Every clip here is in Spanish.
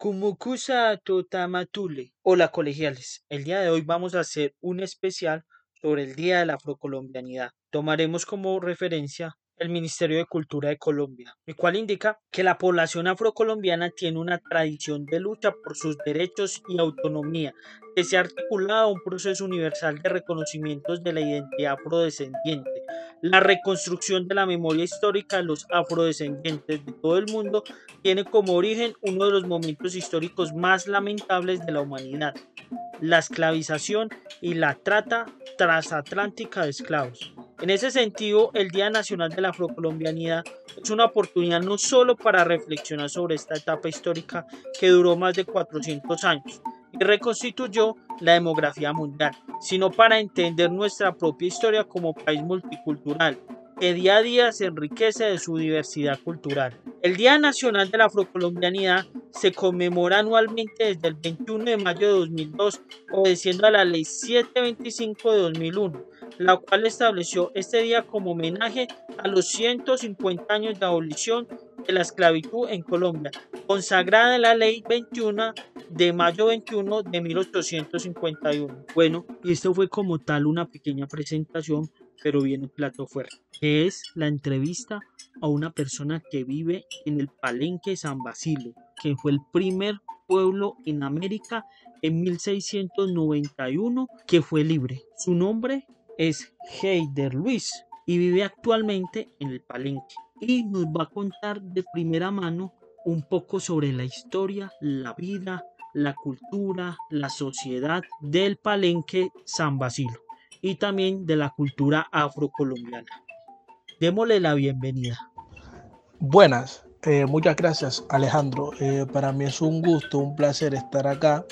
Kumukusa Totamatule. Hola colegiales, el día de hoy vamos a hacer un especial sobre el Día de la Afrocolombianidad. Tomaremos como referencia el Ministerio de Cultura de Colombia, el cual indica que la población afrocolombiana tiene una tradición de lucha por sus derechos y autonomía, que se ha articulado un proceso universal de reconocimientos de la identidad afrodescendiente. La reconstrucción de la memoria histórica de los afrodescendientes de todo el mundo tiene como origen uno de los momentos históricos más lamentables de la humanidad, la esclavización y la trata transatlántica de esclavos. En ese sentido, el Día Nacional de la Afrocolombianidad es una oportunidad no solo para reflexionar sobre esta etapa histórica que duró más de 400 años y reconstituyó la demografía mundial, sino para entender nuestra propia historia como país multicultural, que día a día se enriquece de su diversidad cultural. El Día Nacional de la Afrocolombianidad se conmemora anualmente desde el 21 de mayo de 2002, obedeciendo a la Ley 725 de 2001, la cual estableció este día como homenaje a los 150 años de abolición de la esclavitud en Colombia, consagrada en la Ley 21 de mayo 21 de 1851. Bueno, y esto fue como tal una pequeña presentación, pero viene un plato fuerte, que es la entrevista a una persona que vive en el Palenque San Basilio, que fue el primer pueblo en América en 1691 que fue libre. Su nombre es Heider Luis y vive actualmente en el Palenque y nos va a contar de primera mano un poco sobre la historia, la vida, la cultura, la sociedad del Palenque San Basilio y también de la cultura afrocolombiana. Démosle la bienvenida. Buenas, eh, muchas gracias Alejandro. Eh, para mí es un gusto, un placer estar acá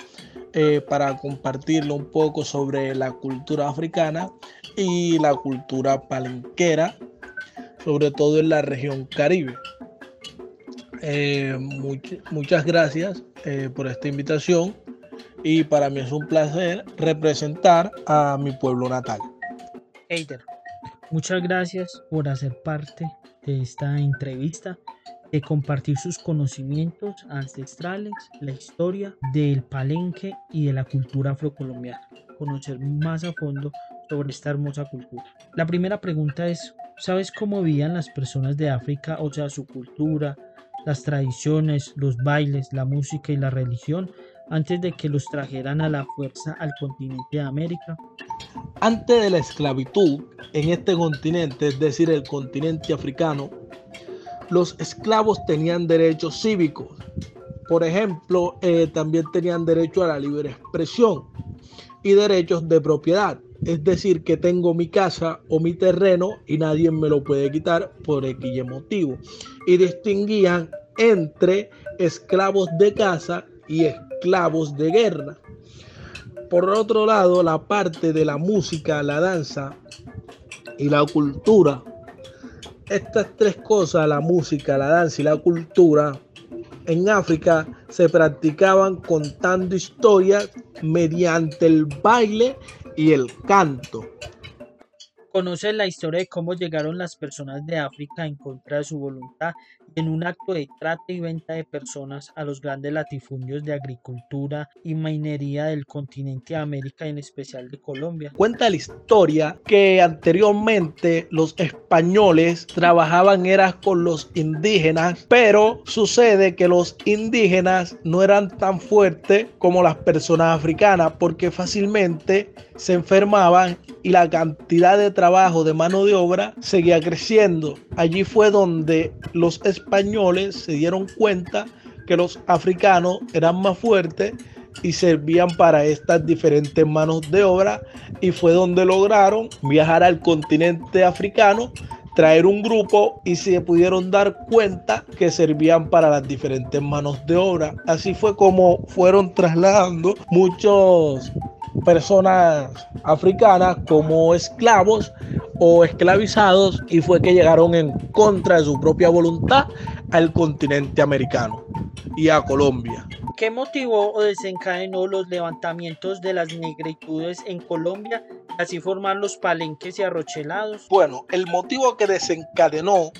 eh, para compartirlo un poco sobre la cultura africana y la cultura palenquera, sobre todo en la región caribe. muchas gracias por esta invitación y para mí es un placer representar a mi pueblo natal. Heider, muchas gracias por hacer parte de esta entrevista, de compartir sus conocimientos ancestrales, la historia del palenque y de la cultura afrocolombiana, conocer más a fondo sobre esta hermosa cultura. La primera pregunta es, ¿sabes cómo vivían las personas de África, o sea, su cultura, las tradiciones, los bailes, la música y la religión antes de que los trajeran a la fuerza al continente de América? Antes de la esclavitud en este continente, es decir, el continente africano, los esclavos tenían derechos cívicos. Por ejemplo, eh, también tenían derecho a la libre expresión y derechos de propiedad. Es decir, que tengo mi casa o mi terreno y nadie me lo puede quitar por X motivo. Y distinguían entre esclavos de casa y esclavos de guerra. Por otro lado, la parte de la música, la danza y la cultura, estas tres cosas, la música, la danza y la cultura, en África se practicaban contando historias mediante el baile y el canto. Conoce la historia de cómo llegaron las personas de África en contra de su voluntad en un acto de trata y venta de personas a los grandes latifundios de agricultura y minería del continente de América, en especial de Colombia. Cuenta la historia que anteriormente los españoles trabajaban era con los indígenas, pero sucede que los indígenas no eran tan fuertes como las personas africanas porque fácilmente se enfermaban y la cantidad de trabajo de mano de obra seguía creciendo. Allí fue donde los españoles se dieron cuenta que los africanos eran más fuertes y servían para estas diferentes manos de obra y fue donde lograron viajar al continente africano traer un grupo y se pudieron dar cuenta que servían para las diferentes manos de obra. Así fue como fueron trasladando muchos personas africanas como esclavos o esclavizados y fue que llegaron en contra de su propia voluntad al continente americano y a Colombia. ¿Qué motivó o desencadenó los levantamientos de las negritudes en Colombia así formar los palenques y arrochelados? Bueno, el motivo que desencadenó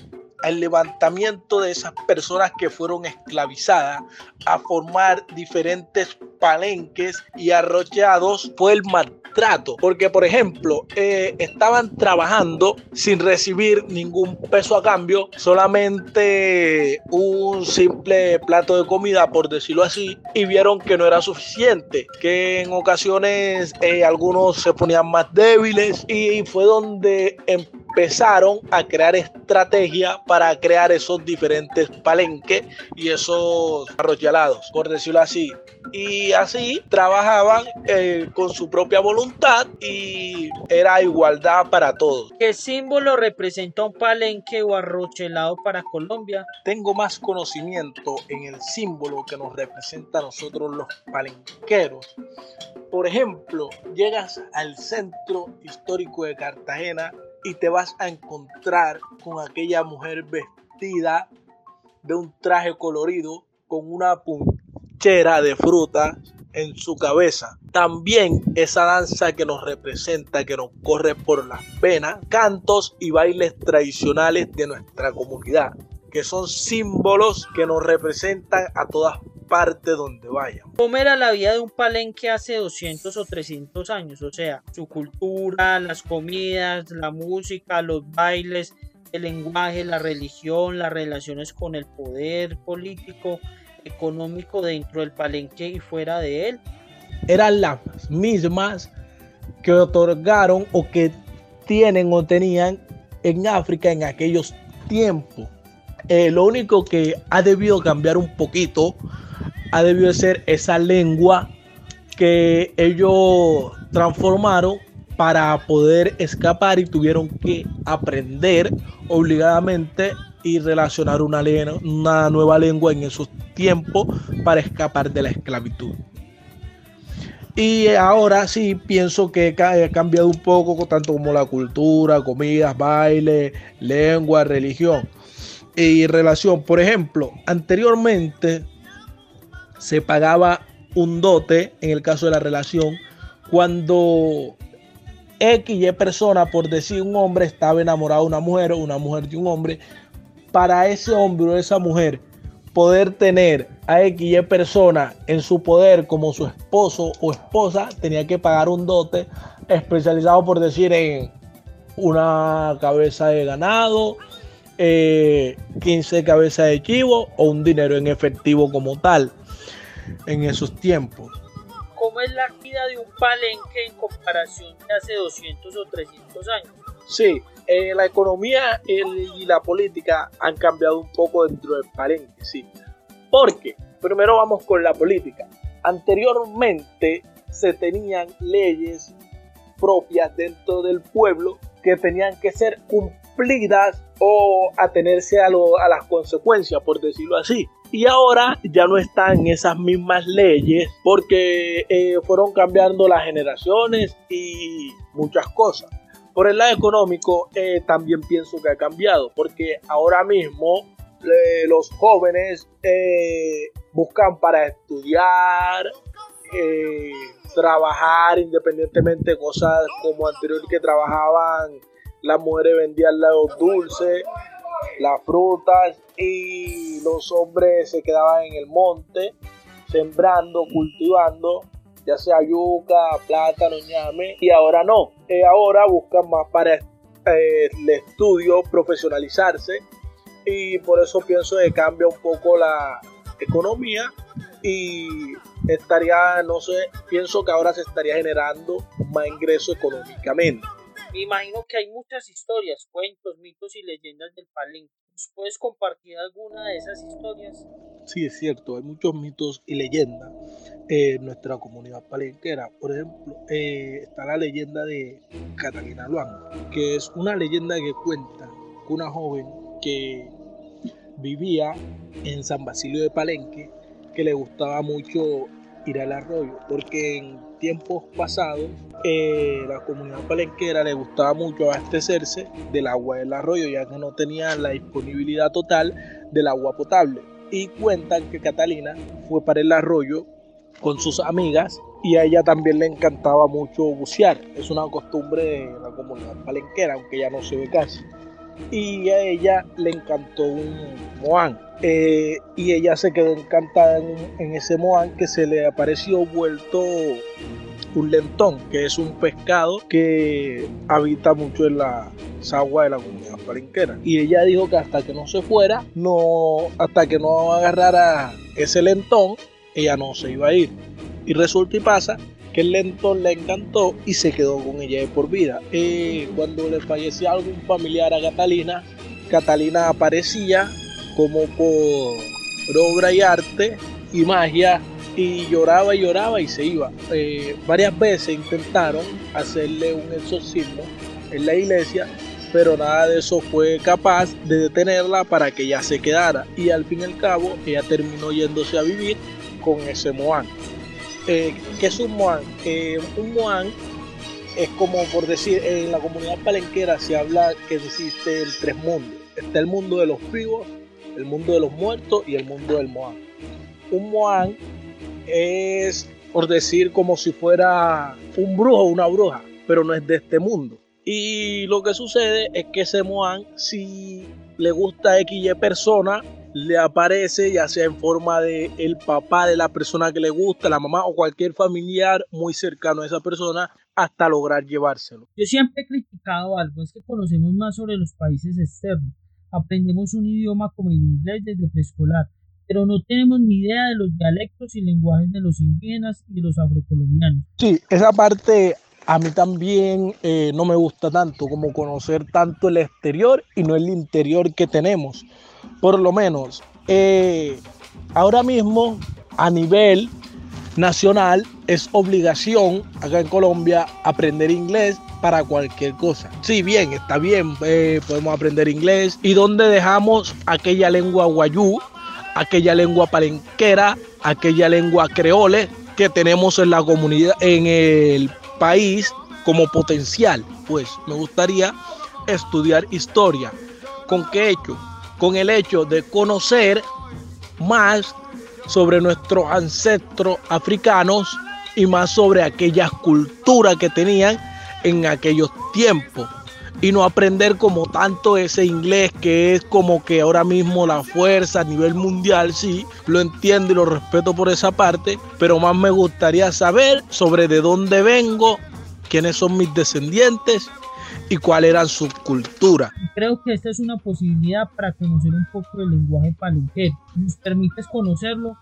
al levantamiento de esas personas que fueron esclavizadas, a formar diferentes palenques y arrollados fue el maltrato. Porque, por ejemplo, eh, estaban trabajando sin recibir ningún peso a cambio, solamente un simple plato de comida, por decirlo así, y vieron que no era suficiente, que en ocasiones eh, algunos se ponían más débiles y fue donde empezaron a crear estrategias para crear esos diferentes palenques y esos arrollalados, por decirlo así. Y así trabajaban eh, con su propia voluntad y era igualdad para todos. ¿Qué símbolo representa un palenque o arrochelado para Colombia? Tengo más conocimiento en el símbolo que nos representa a nosotros los palenqueros. Por ejemplo, llegas al centro histórico de Cartagena y te vas a encontrar con aquella mujer vestida de un traje colorido con una punchera de fruta en su cabeza. También esa danza que nos representa, que nos corre por las venas, cantos y bailes tradicionales de nuestra comunidad, que son símbolos que nos representan a todas parte donde vaya. ¿Cómo era la vida de un palenque hace 200 o 300 años? O sea, su cultura, las comidas, la música, los bailes, el lenguaje, la religión, las relaciones con el poder político, económico dentro del palenque y fuera de él. Eran las mismas que otorgaron o que tienen o tenían en África en aquellos tiempos. Eh, lo único que ha debido cambiar un poquito ha debido ser esa lengua que ellos transformaron para poder escapar y tuvieron que aprender obligadamente y relacionar una, una nueva lengua en esos tiempos para escapar de la esclavitud. Y ahora sí pienso que ha cambiado un poco, tanto como la cultura, comidas, baile, lengua, religión y relación. Por ejemplo, anteriormente se pagaba un dote en el caso de la relación cuando X y persona, por decir un hombre, estaba enamorado de una mujer o una mujer de un hombre, para ese hombre o esa mujer poder tener a X y persona en su poder como su esposo o esposa, tenía que pagar un dote especializado, por decir, en una cabeza de ganado, 15 eh, cabezas de chivo o un dinero en efectivo como tal en esos tiempos. ¿Cómo es la vida de un palenque en comparación de hace 200 o 300 años? Sí, eh, la economía y la política han cambiado un poco dentro del palenque, sí. Porque, primero vamos con la política. Anteriormente se tenían leyes propias dentro del pueblo que tenían que ser cumplidas o atenerse a, a las consecuencias, por decirlo así. Y ahora ya no están esas mismas leyes porque eh, fueron cambiando las generaciones y muchas cosas. Por el lado económico eh, también pienso que ha cambiado porque ahora mismo eh, los jóvenes buscan para estudiar, trabajar independientemente de cosas como anterior que trabajaban las mujeres vendían los dulces las frutas y los hombres se quedaban en el monte sembrando, cultivando, ya sea yuca, plátano, ñame, y ahora no, eh, ahora buscan más para eh, el estudio, profesionalizarse, y por eso pienso que cambia un poco la economía y estaría, no sé, pienso que ahora se estaría generando más ingreso económicamente. Me imagino que hay muchas historias, cuentos, mitos y leyendas del Palenque. puedes compartir alguna de esas historias? Sí, es cierto, hay muchos mitos y leyendas en nuestra comunidad palenquera. Por ejemplo, eh, está la leyenda de Catalina Luango, que es una leyenda que cuenta que una joven que vivía en San Basilio de Palenque, que le gustaba mucho ir al arroyo, porque en tiempos pasados eh, la comunidad palenquera le gustaba mucho abastecerse del agua del arroyo, ya que no tenía la disponibilidad total del agua potable. Y cuentan que Catalina fue para el arroyo con sus amigas y a ella también le encantaba mucho bucear. Es una costumbre de la comunidad palenquera, aunque ya no se ve casi. Y a ella le encantó un Moan. Eh, y ella se quedó encantada en, ese Moan que se le apareció vuelto un lentón, que es un pescado que habita mucho en la agua de la comunidad palenquera. Y ella dijo que hasta que no se fuera, no, hasta que no agarrara ese lentón, ella no se iba a ir. Y resulta y pasa que el lentón le encantó y se quedó con ella de por vida. Eh, cuando le fallecía algún familiar a Catalina, Catalina aparecía como por obra y arte y magia y lloraba y lloraba y se iba. Eh, varias veces intentaron hacerle un exorcismo en la iglesia, pero nada de eso fue capaz de detenerla para que ella se quedara. Y al fin y al cabo, ella terminó yéndose a vivir con ese Moán. Eh, ¿Qué es un Moán? Eh, un Moán es como por decir, en la comunidad palenquera se habla que existe el tres mundos. Está el mundo de los vivos, el mundo de los muertos y el mundo del Moán. Un Moán es, por decir, como si fuera un brujo o una bruja, pero no es de este mundo. Y lo que sucede es que ese Moan, si le gusta a XY persona, le aparece ya sea en forma de el papá de la persona que le gusta, la mamá o cualquier familiar muy cercano a esa persona hasta lograr llevárselo. Yo siempre he criticado algo, es que conocemos más sobre los países externos. Aprendemos un idioma como el inglés desde preescolar, pero no tenemos ni idea de los dialectos y lenguajes de los indígenas y de los afrocolombianos. Sí, esa parte a mí también eh, no me gusta tanto como conocer tanto el exterior y no el interior que tenemos. Por lo menos, eh, ahora mismo a nivel nacional es obligación acá en Colombia aprender inglés para cualquier cosa. Sí, bien, está bien, eh, podemos aprender inglés. ¿Y dónde dejamos aquella lengua guayú, aquella lengua palenquera, aquella lengua creole que tenemos en la comunidad, en el país como potencial. Pues me gustaría estudiar historia. ¿Con qué hecho? Con el hecho de conocer más sobre nuestros ancestros africanos y más sobre aquellas culturas que tenían en aquellos tiempos. Y no aprender como tanto ese inglés que es como que ahora mismo la fuerza a nivel mundial, sí, lo entiendo y lo respeto por esa parte, pero más me gustaría saber sobre de dónde vengo, quiénes son mis descendientes y cuál era su cultura. Creo que esta es una posibilidad para conocer un poco del lenguaje palenquero. ¿Nos permites conocerlo?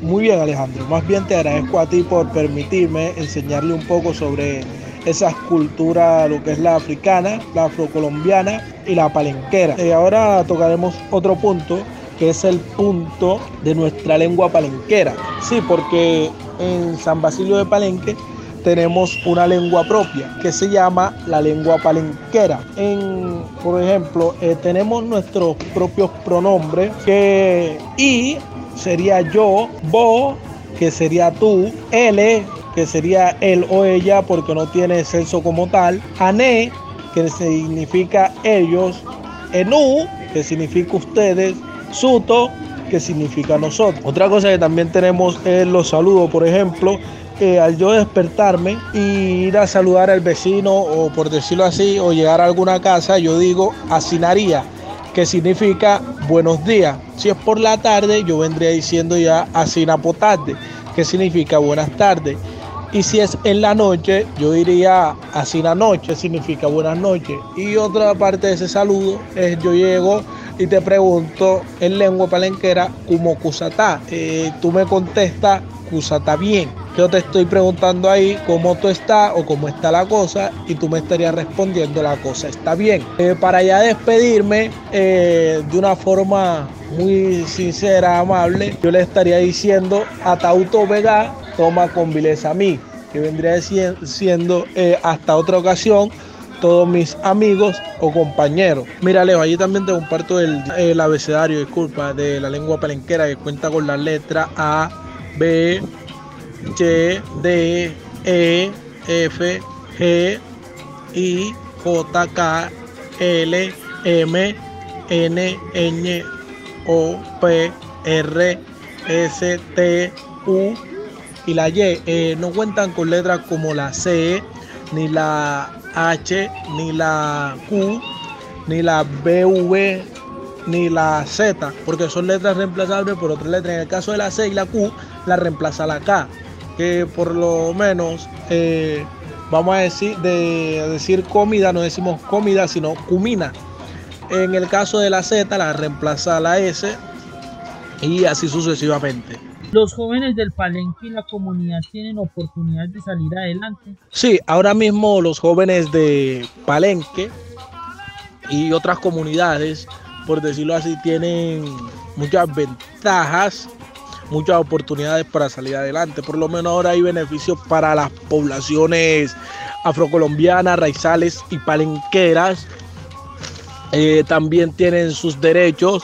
Muy bien Alejandro, más bien te agradezco a ti por permitirme enseñarle un poco sobre esas culturas, lo que es la africana, la afrocolombiana y la palenquera. Y ahora tocaremos otro punto que es el punto de nuestra lengua palenquera. Sí, porque en San Basilio de Palenque tenemos una lengua propia que se llama la lengua palenquera. En, por ejemplo, eh, tenemos nuestros propios pronombres que y sería yo, vos, que sería tú, L, que sería él o ella porque no tiene sexo como tal, Ané, que significa ellos, Enú, que significa ustedes, Suto, que significa nosotros. Otra cosa que también tenemos es los saludos, por ejemplo, al yo despertarme y ir a saludar al vecino o por decirlo así, o llegar a alguna casa, yo digo asinaría que significa buenos días. Si es por la tarde, yo vendría diciendo ya asinapotarde, que significa buenas tardes. Y si es en la noche, yo diría así la noche, significa buenas noches. Y otra parte de ese saludo es yo llego y te pregunto en lengua palenquera como cusatá. Eh, tú me contestas cusatá bien. Yo te estoy preguntando ahí cómo tú estás o cómo está la cosa y tú me estarías respondiendo la cosa está bien. Eh, para ya despedirme eh, de una forma muy sincera, amable, yo le estaría diciendo a Tauto Vega toma con vileza a mí, que vendría siendo eh, hasta otra ocasión todos mis amigos o compañeros. Mira, Leo, allí también te comparto el, el abecedario, disculpa, de la lengua palenquera que cuenta con las letras A, B, C, D, E, F, G, I, J, K, L, M, N, Ñ, O, P, R, S, T, U, y la Y eh, no cuentan con letras como la C, ni la H, ni la Q, ni la BV, ni la Z, porque son letras reemplazables por otras letras. En el caso de la C y la Q, la reemplaza la K, que por lo menos, eh, vamos a decir, de decir comida, no decimos comida, sino cumina. En el caso de la Z, la reemplaza la S y así sucesivamente. ¿Los jóvenes del Palenque y la comunidad tienen oportunidad de salir adelante? Sí, ahora mismo los jóvenes de Palenque y otras comunidades, por decirlo así, tienen muchas ventajas, muchas oportunidades para salir adelante. Por lo menos ahora hay beneficios para las poblaciones afrocolombianas, raizales y palenqueras. Eh, también tienen sus derechos,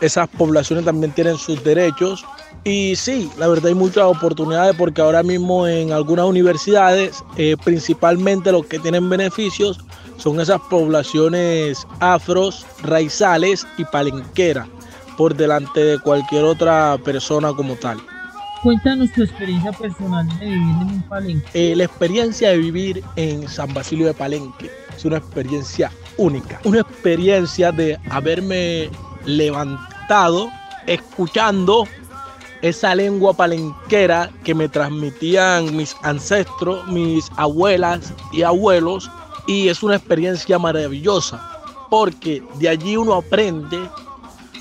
esas poblaciones también tienen sus derechos y sí, la verdad hay muchas oportunidades porque ahora mismo en algunas universidades, eh, principalmente los que tienen beneficios, son esas poblaciones afros, raizales y palenqueras, por delante de cualquier otra persona como tal. Cuéntanos tu experiencia personal de vivir en un palenque. Eh, la experiencia de vivir en San Basilio de Palenque es una experiencia única, una experiencia de haberme levantado escuchando esa lengua palenquera que me transmitían mis ancestros, mis abuelas y abuelos. Y es una experiencia maravillosa porque de allí uno aprende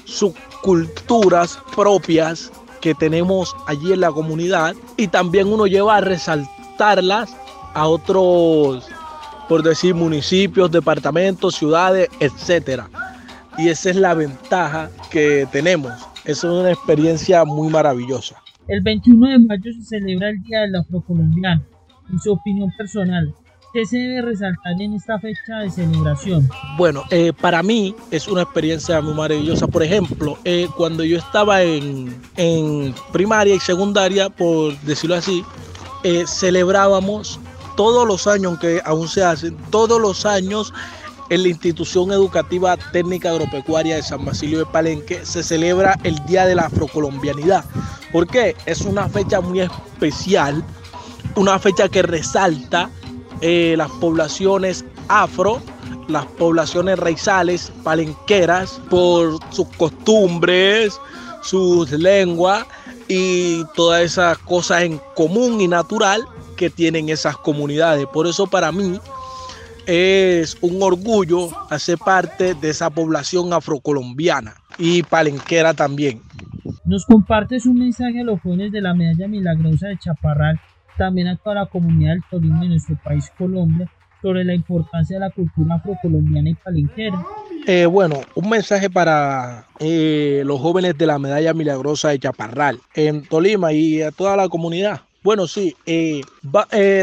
sus culturas propias que tenemos allí en la comunidad y también uno lleva a resaltarlas a otros, por decir, municipios, departamentos, ciudades, etcétera. Y esa es la ventaja que tenemos es una experiencia muy maravillosa. El 21 de mayo se celebra el Día del Afrocolombiano. En su opinión personal, ¿qué se debe resaltar en esta fecha de celebración? Bueno, eh, para mí es una experiencia muy maravillosa. Por ejemplo, eh, cuando yo estaba en, primaria y secundaria, por decirlo así, eh, celebrábamos todos los años, aunque aún se hacen, todos los años en la institución educativa técnica agropecuaria de San Basilio de Palenque se celebra el Día de la Afrocolombianidad. ¿Por qué? Es una fecha muy especial, una fecha que resalta eh, las poblaciones afro, las poblaciones raizales, palenqueras, por sus costumbres, sus lenguas y todas esas cosas en común y natural que tienen esas comunidades. Por eso para mí es un orgullo hacer parte de esa población afrocolombiana y palenquera también. Nos compartes un mensaje a los jóvenes de la Medalla Milagrosa de Chaparral, también a toda la comunidad del turismo de nuestro país Colombia, sobre la importancia de la cultura afrocolombiana y palenquera. Eh, bueno, un mensaje para eh, los jóvenes de la Medalla Milagrosa de Chaparral en Tolima y a toda la comunidad. Bueno, sí, eh,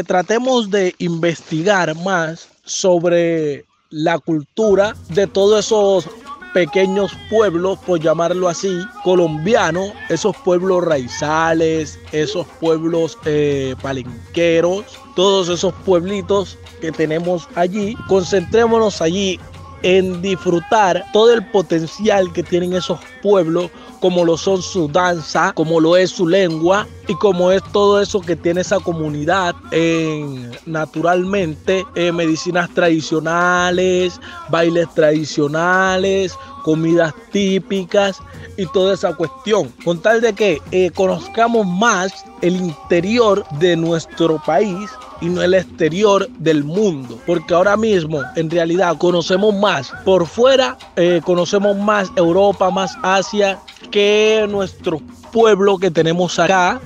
tratemos de investigar más sobre la cultura de todos esos pequeños pueblos, por llamarlo así, colombianos, esos pueblos raizales, esos pueblos eh, palenqueros, todos esos pueblitos que tenemos allí. Concentrémonos allí en disfrutar todo el potencial que tienen esos pueblos como lo son su danza, como lo es su lengua y como es todo eso que tiene esa comunidad en naturalmente medicinas tradicionales, bailes tradicionales, comidas típicas y toda esa cuestión. Con tal de que eh, conozcamos más el interior de nuestro país y no el exterior del mundo. Porque ahora mismo, en realidad, conocemos más por fuera, eh, conocemos más Europa, más Asia que nuestro pueblo que tenemos acá,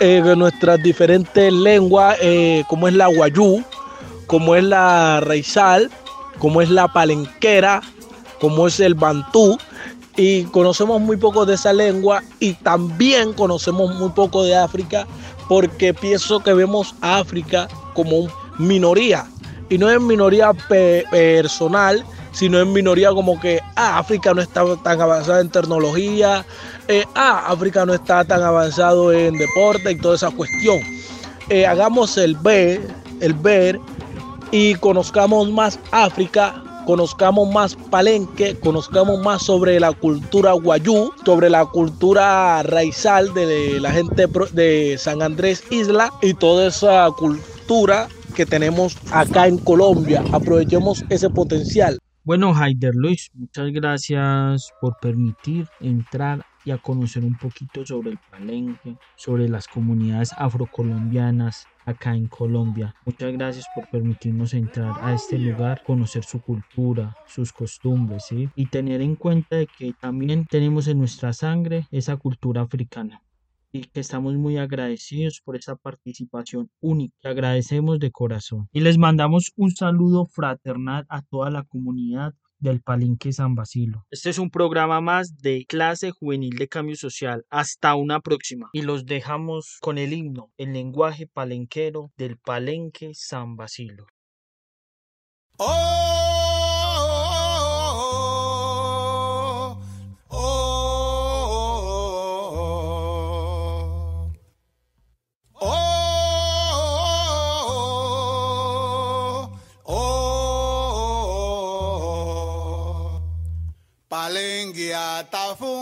eh, nuestras diferentes lenguas, eh, como es la guayú, como es la raizal, como es la palenquera, como es el bantú, y conocemos muy poco de esa lengua y también conocemos muy poco de África porque pienso que vemos a África como minoría y no es minoría personal sino en minoría como que ah, África no está tan avanzada en tecnología, eh, ah, África no está tan avanzado en deporte y toda esa cuestión. Eh, hagamos el ver, el ver y conozcamos más África, conozcamos más Palenque, conozcamos más sobre la cultura guayú, sobre la cultura raizal de la gente de San Andrés Isla y toda esa cultura que tenemos acá en Colombia. Aprovechemos ese potencial. Bueno, Haider Luis, muchas gracias por permitir entrar y a conocer un poquito sobre el palenque, sobre las comunidades afrocolombianas acá en Colombia. Muchas gracias por permitirnos entrar a este lugar, conocer su cultura, sus costumbres ¿sí? y tener en cuenta de que también tenemos en nuestra sangre esa cultura africana y que estamos muy agradecidos por esa participación única. que agradecemos de corazón y les mandamos un saludo fraternal a toda la comunidad del Palenque San Basilio. Este es un programa más de clase juvenil de cambio social. Hasta una próxima. Y los dejamos con el himno, el lenguaje palenquero del Palenque San Basilio. ¡Oh! Está fundada.